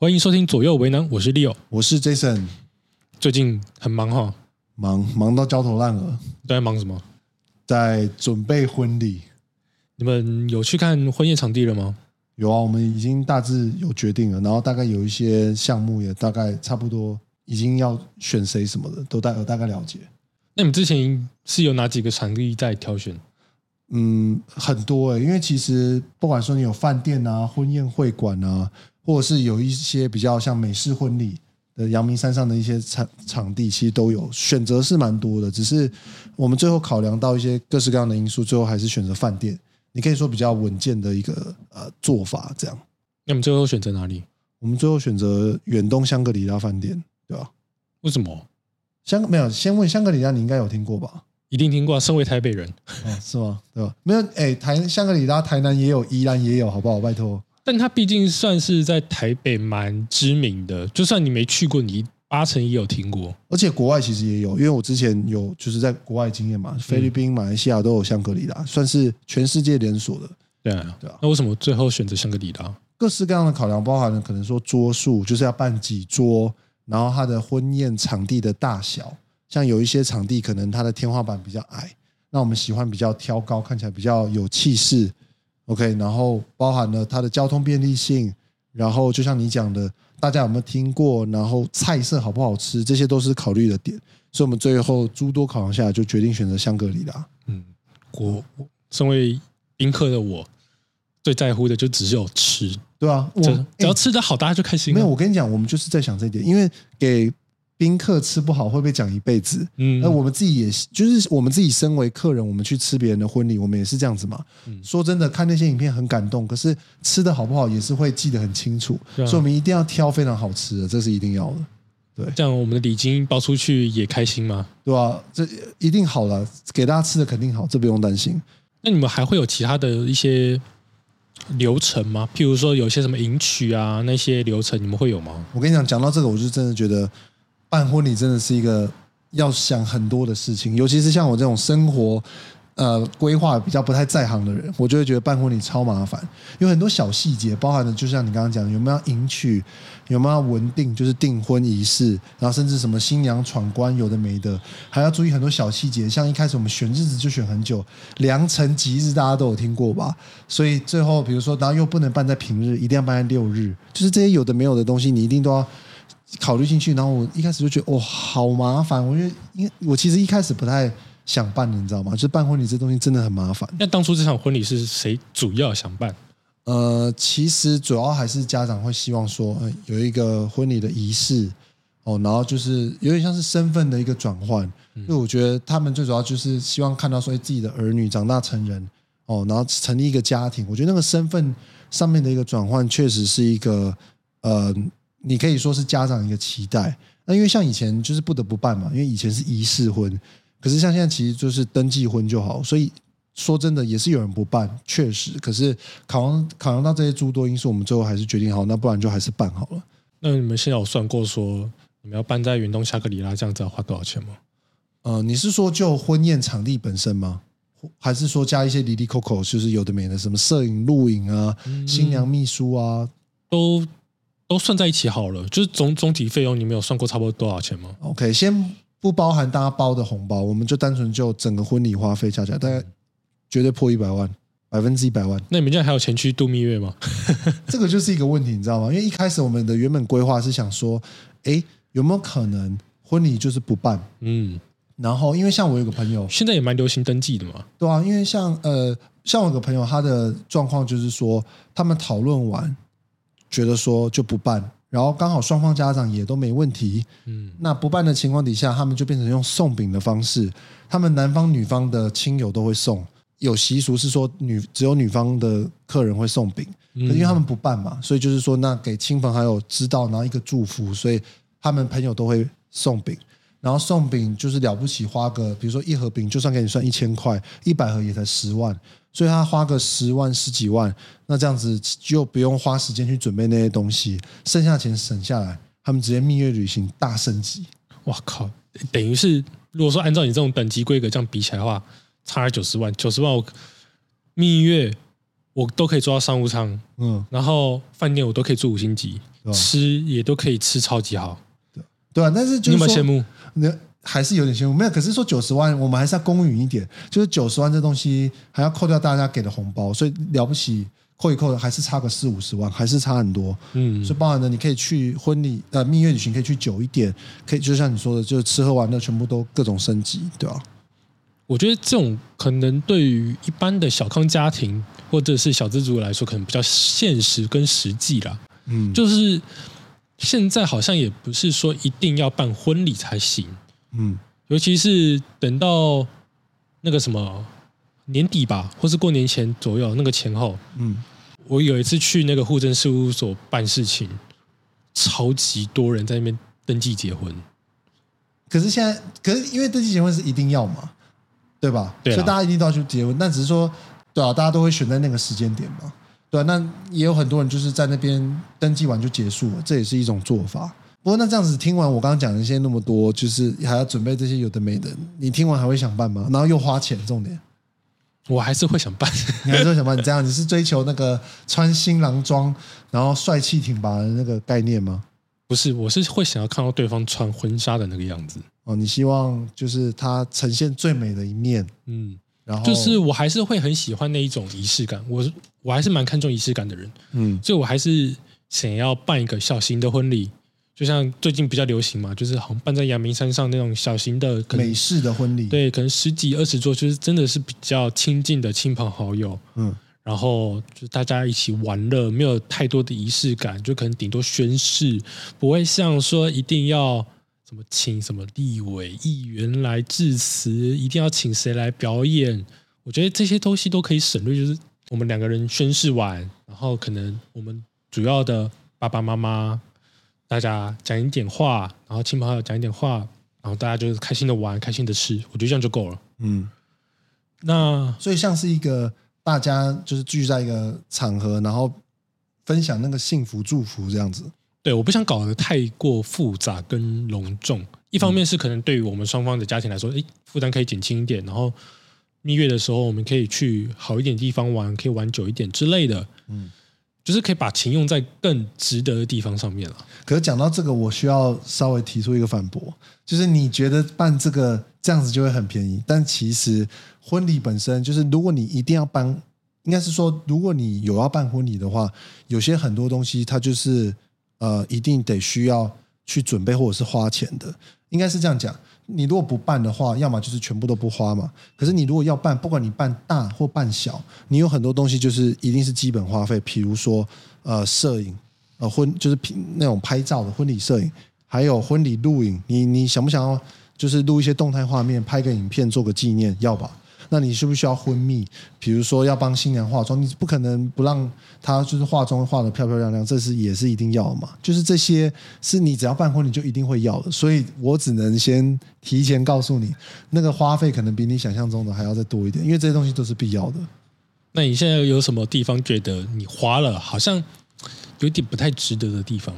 欢迎收听左右为难，我是 Leo。我是 Jason，最近很忙哈，忙忙到焦头烂额，都在忙什么？在准备婚礼。你们有去看婚宴场地了吗？有啊，我们已经大致有决定了，然后大概有一些项目也大概差不多已经要选谁什么的，都大有大概了解。那你们之前是有哪几个场地在挑选？嗯，很多诶、因为其实不管说你有饭店啊、婚宴会馆啊，或者是有一些比较像美式婚礼的阳明山上的一些场场地，其实都有选择是蛮多的。只是我们最后考量到一些各式各样的因素，最后还是选择饭店。你可以说比较稳健的一个呃做法，这样。那你们最后选择哪里？我们最后选择远东香格里拉饭店，对吧？为什么？香没有，先问香格里拉，你应该有听过吧？一定听过啊，身为台北人，哦，是吗？对吧？没有，哎，台香格里拉，台南也有，宜兰也有，好不好？拜托。但它毕竟算是在台北蛮知名的，就算你没去过，你八成也有听过。而且国外其实也有，因为我之前有就是在国外经验嘛，菲律宾、马来西亚都有香格里拉，算是全世界连锁的。对啊，对啊那为什么最后选择香格里拉？各式各样的考量，包含了可能说桌数，就是要办几桌，然后它的婚宴场地的大小，像有一些场地可能它的天花板比较矮，那我们喜欢比较挑高，看起来比较有气势。OK，然后包含了它的交通便利性，然后就像你讲的，大家有没有听过？然后菜色好不好吃，这些都是考虑的点。所以我们最后诸多考量下来，就决定选择香格里拉。嗯，我我身为宾客的我，最在乎的就只有吃，对啊，我只只要哎吃的好，大家就开心了。没有，我跟你讲，我们就是在想这一点，因为给宾客吃不好会被讲一辈子。嗯，那我们自己也是就是我们自己身为客人，我们去吃别人的婚礼，我们也是这样子嘛。嗯说真的，看那些影片很感动，可是吃的好不好也是会记得很清楚，啊所以我们一定要挑非常好吃的，这是一定要的，对这样我们的礼金包出去也开心吗？对吧、这一定好了，给大家吃的肯定好，这不用担心。那你们还会有其他的一些流程吗？譬如说有些什么迎娶啊那些流程，你们会有吗？我跟你讲，讲到这个，我就真的觉得办婚礼真的是一个要想很多的事情，尤其是像我这种生活呃规划比较不太在行的人，我就会觉得办婚礼超麻烦，有很多小细节，包含的就像你刚刚讲，有没有迎娶，有没有要文定，就是订婚仪式，然后甚至什么新娘闯关，有的没的，还要注意很多小细节。像一开始我们选日子就选很久，良辰吉日大家都有听过吧？所以最后比如说，然后又不能办在平日，一定要办在六日，就是这些有的没有的东西，你一定都要。考虑进去，然后我一开始就觉得哦，好麻烦。我觉得，因为我其实一开始不太想办的，你知道吗？就是办婚礼这东西真的很麻烦。那当初这场婚礼是谁主要想办？呃，其实主要还是家长会希望说，呃、有一个婚礼的仪式哦，然后就是有点像是身份的一个转换。因为我觉得他们最主要就是希望看到说哎自己的儿女长大成人哦，然后成立一个家庭。我觉得那个身份上面的一个转换，确实是一个呃，你可以说是家长一个期待。那因为像以前就是不得不办嘛，因为以前是仪式婚，可是像现在其实就是登记婚就好，所以说真的也是有人不办，确实。可是考量考量到这些诸多因素，我们最后还是决定好，那不然就还是办好了。那你们现在有算过说你们要办在云东夏格里拉这样子要花多少钱吗？呃，你是说就婚宴场地本身吗？还是说加一些离离扣扣，就是有的没的，什么摄影、录影啊、新娘秘书啊都都算在一起好了，就是总总体费用，你们有算过差不多多少钱吗？？OK，先不包含大家包的红包，我们就单纯就整个婚礼花费加起来，大概绝对破一百万，百分之一百万。那你们现在还有钱去度蜜月吗？这个就是一个问题，你知道吗？因为一开始我们的原本规划是想说，哎，有没有可能婚礼就是不办？嗯，然后因为像我有个朋友，现在也蛮流行登记的嘛。对啊，因为像呃，像我有个朋友，他的状况就是说，他们讨论完，觉得说就不办，然后刚好双方家长也都没问题，嗯，那不办的情况底下，他们就变成用送饼的方式，他们男方女方的亲友都会送，有习俗是说女只有女方的客人会送饼，因为他们不办嘛，所以就是说那给亲朋好友知道，然后一个祝福，所以他们朋友都会送饼。然后送饼就是了不起，花个比如说一盒饼，就算给你算一千块，一百盒也才十万，所以他花个十万十几万，那这样子就不用花时间去准备那些东西，剩下钱省下来，他们直接蜜月旅行大升级。哇靠！等于是如果说按照你这种等级规格这样比起来的话，差了九十万，九十万我蜜月我都可以做到商务舱，嗯，然后饭店我都可以住五星级，吃也都可以吃超级好。对啊，但是你就是说有没有羡慕？那还是有点辛苦，没有。可是说九十万，我们还是要公允一点，就是九十万这东西还要扣掉大家给的红包，所以了不起扣一扣，还是差个四五十万，还是差很多。嗯所以包含了你可以去婚礼呃蜜月旅行可以去久一点，可以就像你说的，就是吃喝玩乐全部都各种升级，对吧、我觉得这种可能对于一般的小康家庭或者是小资族来说，可能比较现实跟实际啦。嗯，就是现在好像也不是说一定要办婚礼才行，嗯尤其是等到那个什么年底吧，或是过年前左右那个前后，嗯，我有一次去那个户政事务所办事情，超级多人在那边登记结婚。可是现在，可是因为登记结婚是一定要嘛，对吧？所以大家一定都要去结婚，但只是说，对啊，大家都会选在那个时间点嘛，对啊，那也有很多人就是在那边登记完就结束了，这也是一种做法。不过那这样子听完我刚刚讲的一些那么多，就是还要准备这些有的没的，你听完还会想办吗？然后又花钱，重点我还是会想办，你还是会想办？你这样你是追求那个穿新郎装，然后帅气挺拔的那个概念吗？不是，我是会想要看到对方穿婚纱的那个样子。哦，你希望就是他呈现最美的一面，嗯，然后就是我还是会很喜欢那一种仪式感，我我还是蛮看重仪式感的人，嗯所以我还是想要办一个小型的婚礼，就像最近比较流行嘛，就是好像办在阳明山上那种小型的，美式的婚礼，，对，可能十几二十桌，就是真的是比较亲近的亲朋好友，嗯。然后就大家一起玩乐，没有太多的仪式感，就可能顶多宣誓，不会像说一定要什么请什么立委议员来致辞，一定要请谁来表演。我觉得这些东西都可以省略，就是我们两个人宣誓完，然后可能我们主要的爸爸妈妈大家讲一点话，然后亲朋好友讲一点话，然后大家就是开心的玩，开心的吃，我觉得这样就够了。嗯，那所以像是一个大家就是聚在一个场合，然后分享那个幸福祝福这样子。对，我不想搞得太过复杂跟隆重。一方面是可能对于我们双方的家庭来说，诶，负担可以减轻一点，然后蜜月的时候我们可以去好一点地方玩，可以玩久一点之类的。嗯，就是可以把钱用在更值得的地方上面了。可是讲到这个，我需要稍微提出一个反驳，就是你觉得办这个这样子就会很便宜，但其实婚礼本身就是，如果你一定要办，应该是说，如果你有要办婚礼的话，有些很多东西它就是呃，一定得需要去准备或者是花钱的，应该是这样讲。你如果不办的话，要么就是全部都不花嘛。可是你如果要办，不管你办大或办小，你有很多东西就是一定是基本花费，比如说呃摄影，呃婚就是那种拍照的婚礼摄影，还有婚礼录影。你你想不想要就是录一些动态画面，拍个影片做个纪念？要吧？那你需不需要婚蜜？比如说要帮新娘化妆，你不可能不让她就是化妆化的漂漂亮亮，这是也是一定要的嘛。就是这些是你只要办婚礼就一定会要的，所以我只能先提前告诉你，那个花费可能比你想象中的还要再多一点，因为这些东西都是必要的。那你现在有什么地方觉得你花了好像有点不太值得的地方？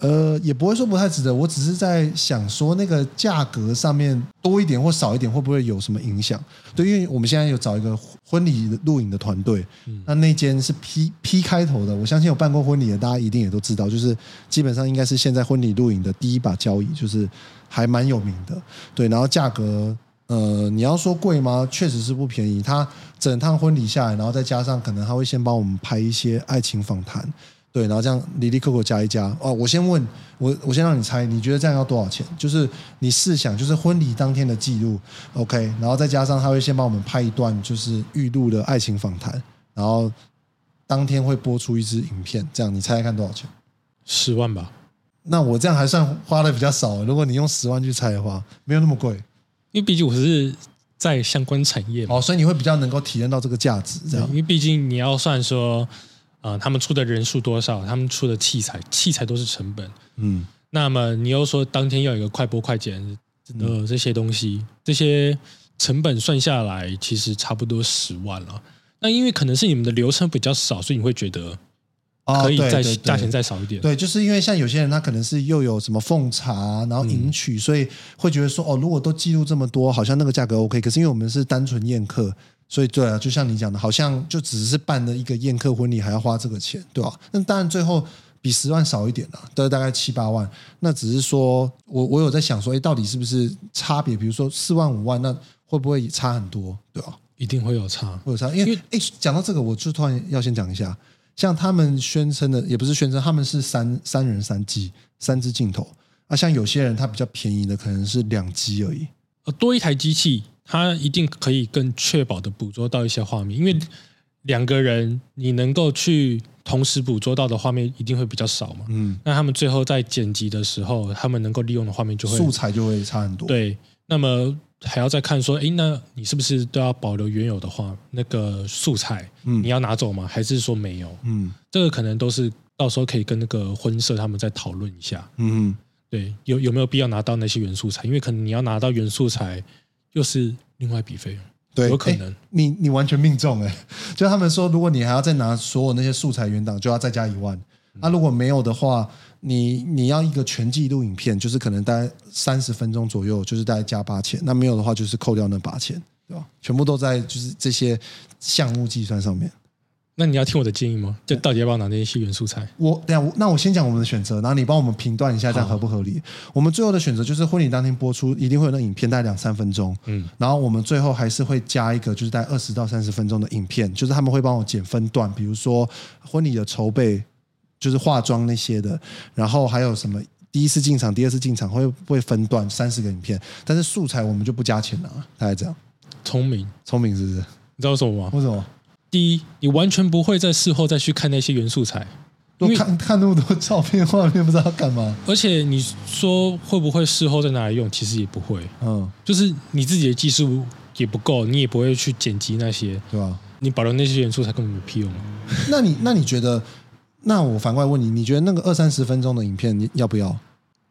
呃，也不会说不太值得，我只是在想说那个价格上面多一点或少一点，会不会有什么影响？对，因为我们现在有找一个婚礼录影的团队，那那间是 P P 开头的，我相信有办过婚礼的，大家一定也都知道，就是基本上应该是现在婚礼录影的第一把交椅，就是还蛮有名的。对，然后价格。呃，你要说贵吗？确实是不便宜。他整趟婚礼下来，然后再加上可能他会先帮我们拍一些爱情访谈，对，然后这样离离扣扣加一加。哦，我先问我，我先让你猜，你觉得这样要多少钱？就是你试想，就是婚礼当天的记录，OK，然后再加上他会先帮我们拍一段就是预录的爱情访谈，然后当天会播出一支影片，这样你猜猜看多少钱？十万吧，那我这样还算花的比较少。如果你用十万去猜的话，没有那么贵。因为毕竟我是在相关产业嘛。哦，所以你会比较能够体验到这个价值，这样因为毕竟你要算说，呃，他们出的人数多少，他们出的器材，器材都是成本。嗯那么你又说当天要有一个快播快剪的这些东西，这些成本算下来，其实差不多十万了。那因为可能是你们的流程比较少，所以你会觉得哦可以再价钱再少一点。对，就是因为像有些人他可能是又有什么奉茶，然后迎娶，所以会觉得说哦，如果都记录这么多，好像那个价格 OK。可是因为我们是单纯宴客，所以对啊，就像你讲的，好像就只是办了一个宴客婚礼，还要花这个钱，对吧、那当然最后比十万少一点啦，都大概七八万。那只是说我我有在想说，哎，到底是不是差别？比如说四万五万，那会不会差很多？对吧、一定会有差。会有差，因为哎，讲到这个，我就突然要先讲一下，像他们宣称的，也不是宣称，他们是三三人三机三支镜头啊，像有些人他比较便宜的，可能是两机而已。呃，多一台机器，它一定可以更确保的捕捉到一些画面，因为两个人你能够去同时捕捉到的画面一定会比较少嘛。嗯，那他们最后在剪辑的时候，他们能够利用的画面就会素材就会差很多。，对。那么还要再看说，哎，那你是不是都要保留原有的话那个素材？嗯你要拿走吗？还是说没有？嗯这个可能都是到时候可以跟那个婚社他们再讨论一下。嗯对，有有没有必要拿到那些原素材？因为可能你要拿到原素材，又是另外一笔费用。对，有可能诶你你完全命中哎，就他们说，如果你还要再拿所有那些素材原档，就要再加一万。那、如果没有的话，你你要一个全记录影片，就是可能大概三十分钟左右，就是大概加八千。那没有的话，就是扣掉那八千，对吧？全部都在就是这些项目计算上面。那你要听我的建议吗？就到底要不要拿那些元素材？我等下那我先讲我们的选择，然后你帮我们评断一下，这样合不合理？我们最后的选择就是婚礼当天播出，一定会有那影片，大概两三分钟。嗯，然后我们最后还是会加一个，就是大概二十到三十分钟的影片，就是他们会帮我剪分段，比如说婚礼的筹备，就是化妆那些的，然后还有什么第一次进场、第二次进场会会分段三十个影片，但是素材我们就不加钱了，大概这样。聪明，聪明是不是？你知道为什么吗？为什么？第一，你完全不会在事后再去看那些原素材，因为都看 看那么多照片画面，不知道干嘛。而且你说会不会事后再拿来用，其实也不会，嗯，就是你自己的技术也不够，你也不会去剪辑那些，对吧？你保留那些元素材根本没屁用。那你那你觉得？那我反过来问你，你觉得那个二三十分钟的影片你要不要？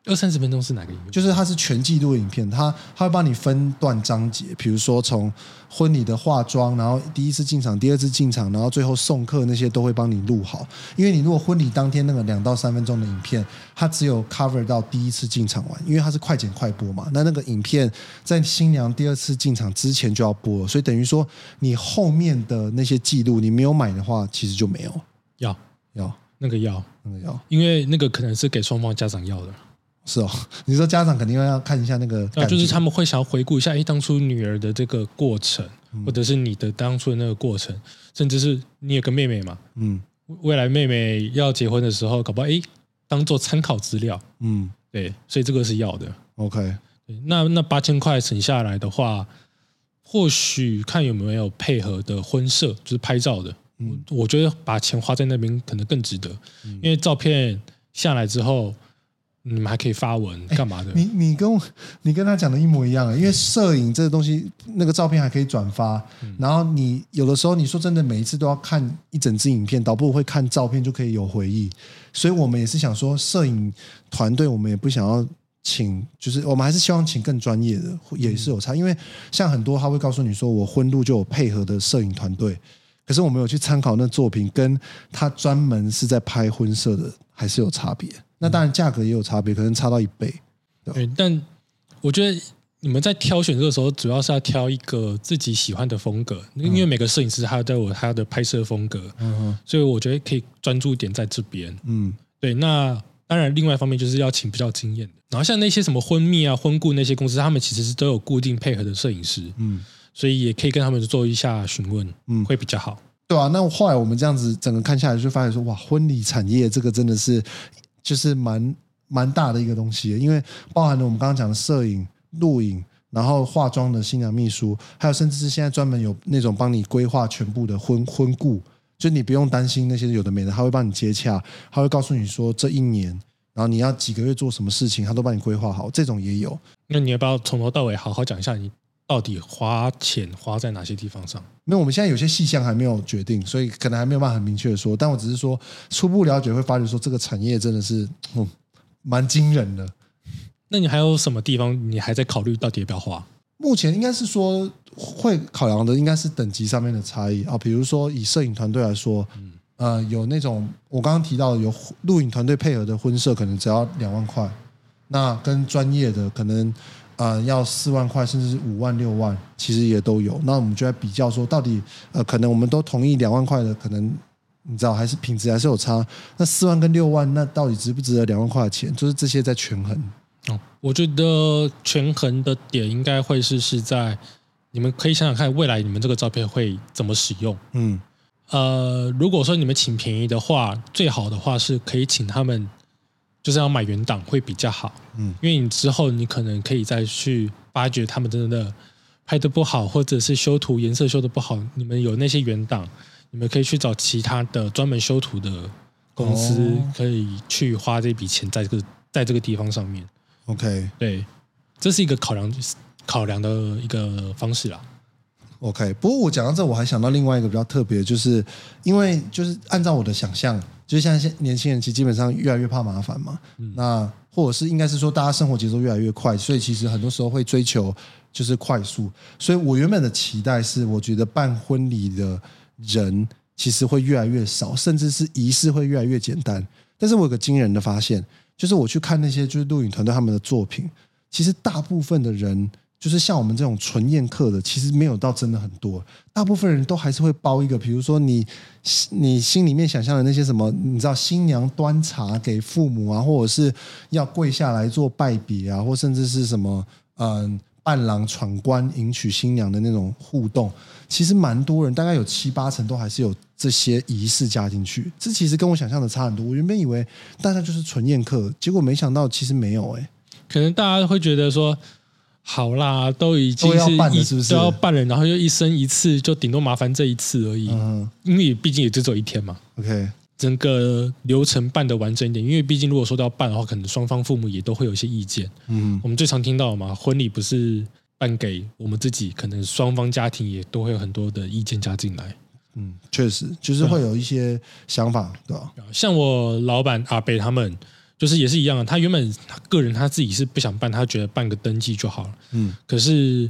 二三十分钟是哪个影片？就是它是全记录影片，它它会帮你分段章节，比如说从婚礼的化妆，然后第一次进场、第二次进场，然后最后送客那些都会帮你录好。因为你如果婚礼当天那个两到三分钟的影片，它只有 cover 到第一次进场完，因为它是快剪快播嘛。那那个影片在新娘第二次进场之前就要播了，所以等于说你后面的那些记录你没有买的话，其实就没有。要要那个要，那个要因为那个可能是给双方家长要的，是哦，你说家长肯定要看一下那个就是他们会想要回顾一下，哎，当初女儿的这个过程，嗯。或者是你的当初的那个过程，甚至是你有个妹妹嘛，嗯。未来妹妹要结婚的时候，搞不好哎，当做参考资料，嗯。对，所以这个是要的。，OK。对那那八千块省下来的话，或许看有没有配合的婚摄，就是拍照的。嗯。我我觉得把钱花在那边可能更值得，因为照片下来之后，你们还可以发文干嘛的？你你跟我你跟他讲的一模一样，因为摄影这个东西，那个照片还可以转发，然后你有的时候你说真的，每一次都要看一整支影片，倒不如会看照片就可以有回忆。所以我们也是想说，摄影团队我们也不想要请，就是我们还是希望请更专业的，也是有差。因为像很多他会告诉你说，我婚路就有配合的摄影团队，可是我们有去参考那作品，跟他专门是在拍婚摄的，还是有差别。那当然价格也有差别，可能差到一倍。对，但我觉得你们在挑选这个时候，主要是要挑一个自己喜欢的风格，因为每个摄影师他都有他的拍摄风格，嗯所以我觉得可以专注一点在这边。嗯对，那当然，另外一方面就是要请比较经验的。然后像那些什么婚蜜啊、婚顾那些公司，他们其实是都有固定配合的摄影师，嗯，所以也可以跟他们做一下询问，嗯会比较好。对啊。那后来我们这样子整个看下来，就发现说，哇，婚礼产业这个真的是就是蛮蛮大的一个东西，因为包含了我们刚刚讲的摄影、录影。然后化妆的新娘秘书，还有甚至是现在专门有那种帮你规划全部的婚婚顾，就你不用担心那些有的没的，他会帮你接洽，他会告诉你说这一年，然后你要几个月做什么事情，他都帮你规划好，这种也有。那你要不要从头到尾好好讲一下你到底花钱花在哪些地方上？没有，我们现在有些细项还没有决定，所以可能还没有办法很明确的说。但我只是说初步了解，会发觉说这个产业真的是嗯蛮惊人的。那你还有什么地方你还在考虑到底要不要花？目前应该是说会考量的应该是等级上面的差异啊，比如说以摄影团队来说，呃，有那种我刚刚提到有录影团队配合的婚摄，可能只要两万块，那跟专业的可能呃要四万块，甚至是五万六万，其实也都有。那我们就在比较说，到底呃可能我们都同意两万块的，可能你知道还是品质还是有差。那四万跟六万，那到底值不值得两万块的钱？就是这些在权衡。哦，我觉得权衡的点应该会是是在你们可以想想看，未来你们这个照片会怎么使用。嗯呃，如果说你们请便宜的话，最好的话是可以请他们，就是要买原档会比较好。嗯因为你之后你可能可以再去发掘他们真的拍的不好，或者是修图颜色修的不好，你们有那些原档，你们可以去找其他的专门修图的公司哦，可以去花这笔钱在这个在这个地方上面。，OK 对，这是一个考量考量的一个方式啦。OK，不过我讲到这，我还想到另外一个比较特别，就是因为就是按照我的想象，就是现在现年轻人其实基本上越来越怕麻烦嘛，那或者是应该是说大家生活节奏越来越快，所以其实很多时候会追求就是快速。所以我原本的期待是，我觉得办婚礼的人其实会越来越少，甚至是仪式会越来越简单。但是我有个惊人的发现，就是我去看那些就是录影团队他们的作品，其实大部分的人，就是像我们这种纯宴客的，其实没有到真的很多。大部分人都还是会包一个，比如说你你心里面想象的那些什么，你知道新娘端茶给父母啊，或者是要跪下来做拜别啊，或甚至是什么嗯。伴郎闯关迎娶新娘的那种互动，其实蛮多人，大概有七八成都还是有这些仪式加进去。这其实跟我想象的差很多。我原本以为大家就是纯宴客，结果没想到其实没有哎、可能大家会觉得说，好啦，都已经都要是一办了是不是都要办了，然后又一生一次，就顶多麻烦这一次而已。嗯因为毕竟也只走一天嘛，，OK，整个流程办的完整一点。因为毕竟如果说都要办的话，可能双方父母也都会有一些意见。嗯我们最常听到的嘛，婚礼不是办给我们自己，可能双方家庭也都会有很多的意见加进来。嗯，确实就是会有一些想法，对吧？像我老板阿北他们，就是也是一样的。他原本他个人他自己是不想办，他觉得办个登记就好了。嗯可是，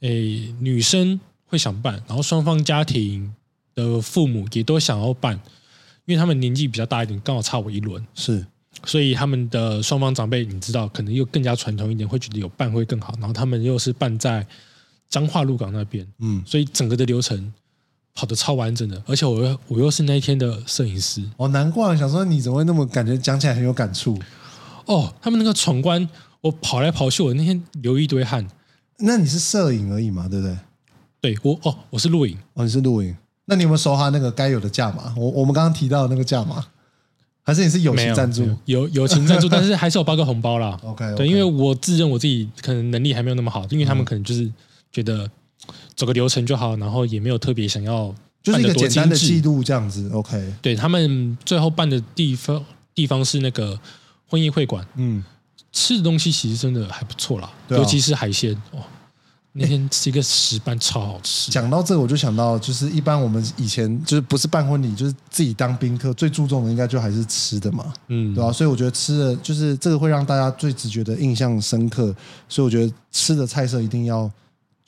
诶，女生会想办，然后双方家庭的父母也都想要办，因为他们年纪比较大一点，刚好差我一轮，是，所以他们的双方长辈，你知道，可能又更加传统一点，会觉得有办会更好。然后他们又是办在彰化鹿港那边，嗯，所以整个的流程跑的超完整的，而且我又我又是那一天的摄影师哦，难怪我想说你怎么会那么感觉讲起来很有感触？哦，他们那个闯关，我跑来跑去，我那天流一堆汗。那你是摄影而已嘛，对不对？对我哦，我是录影，哦，你是录影，那你有没有收他那个该有的价码？我我们刚刚提到的那个价码，还是你是友情赞助没有有友情赞助，但是还是有包个红包啦。OK，对，因为我自认我自己可能能力还没有那么好，因为他嗯们可能就是觉得走个流程就好，然后也没有特别想要就是一个简单的记录这样子。OK，对他们最后办的地方地方是那个婚宴会馆，嗯，吃的东西其实真的还不错啦，啊。尤其是海鲜。哦。那天吃一个石斑超好吃，讲到这个，我就想到，就是一般我们以前就是不是办婚礼，就是自己当宾客，最注重的应该就还是吃的嘛，嗯，对吧、所以我觉得吃的，就是这个会让大家最直觉的印象深刻，所以我觉得吃的菜色一定要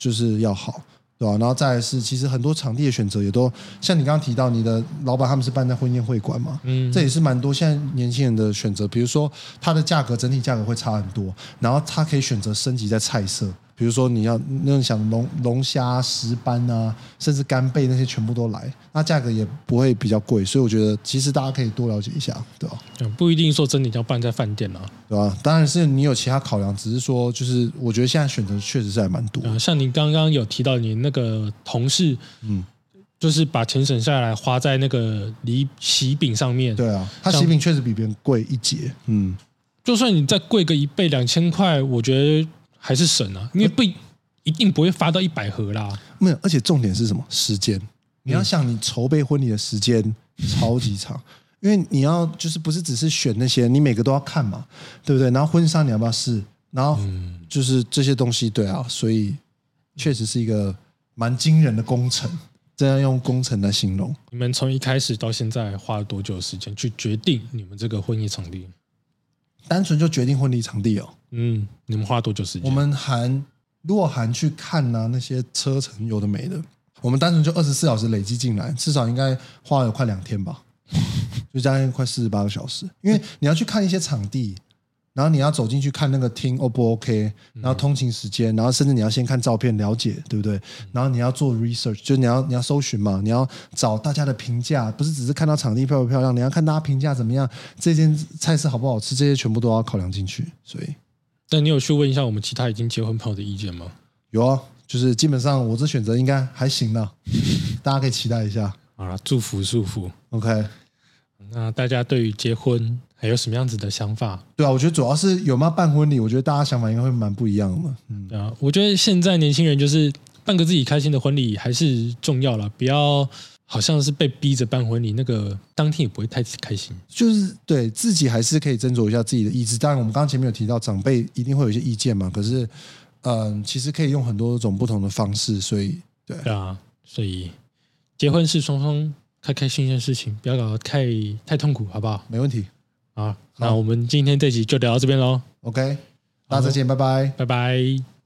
就是要好，对吧、然后再来是，其实很多场地的选择也都像你刚刚提到，你的老板他们是办在婚宴会馆嘛，嗯，这也是蛮多现在年轻人的选择。比如说，它的价格整体价格会差很多，然后它可以选择升级在菜色，比如说你要那种想龙龙虾、石斑啊，甚至干贝那些全部都来，那价格也不会比较贵。所以我觉得其实大家可以多了解一下，对吧？嗯不一定说真的要办在饭店啊。对吧？当然是你有其他考量，只是说就是我觉得现在选择确实是还蛮多。呃，像你刚刚有提到你那个同事，嗯，就是把钱省下来花在那个礼喜饼上面。对啊，它喜饼确实比别人贵一截。嗯，就算你再贵个一倍两千块，我觉得还是省啊，因为不一定不会发到一百盒啦。没有，而且重点是什么？时间。你要想，你筹备婚礼的时间超级长，因为你要就是不是只是选那些，你每个都要看嘛，对不对？然后婚纱你要不要试？然后就是这些东西，对啊，所以确实是一个蛮惊人的工程，这样用工程来形容。你们从一开始到现在花了多久的时间去决定你们这个婚礼场地？单纯就决定婚礼场地哦，嗯，你们花了多久时间？我们含如果含去看呐、那些车程有的没的，我们单纯就二十四小时累积进来，至少应该花了有快两天吧，就将近快四十八个小时。因为你要去看一些场地，然后你要走进去看那个厅 O 不 OK，然后通勤时间，然后甚至你要先看照片了解，对不对？然后你要做 research，就是你要你要搜寻嘛，你要找大家的评价，不是只是看到场地漂不漂亮，你要看大家评价怎么样，这间菜式好不好吃，这些全部都要考量进去。所以但你有去问一下我们其他已经结婚朋友的意见吗？有啊，就是基本上我这选择应该还行的，大家可以期待一下。好了，祝福祝福。OK，那大家对于结婚还有什么样子的想法？对啊，我觉得主要是有没有办婚礼，我觉得大家想法应该会蛮不一样的。嗯，对啊，我觉得现在年轻人就是办个自己开心的婚礼还是重要了，不要好像是被逼着办婚礼，那个当天也不会太开心。就是对自己还是可以斟酌一下自己的意志。当然，我们刚刚前面有提到长辈一定会有一些意见嘛，可是，嗯、其实可以用很多种不同的方式，所以对，对啊，所以结婚是双方开开心心的事情，不要搞得太太痛苦，好不好？没问题。啊，那我们今天这集就聊到这边喽，OK，大家再见，拜拜。拜拜。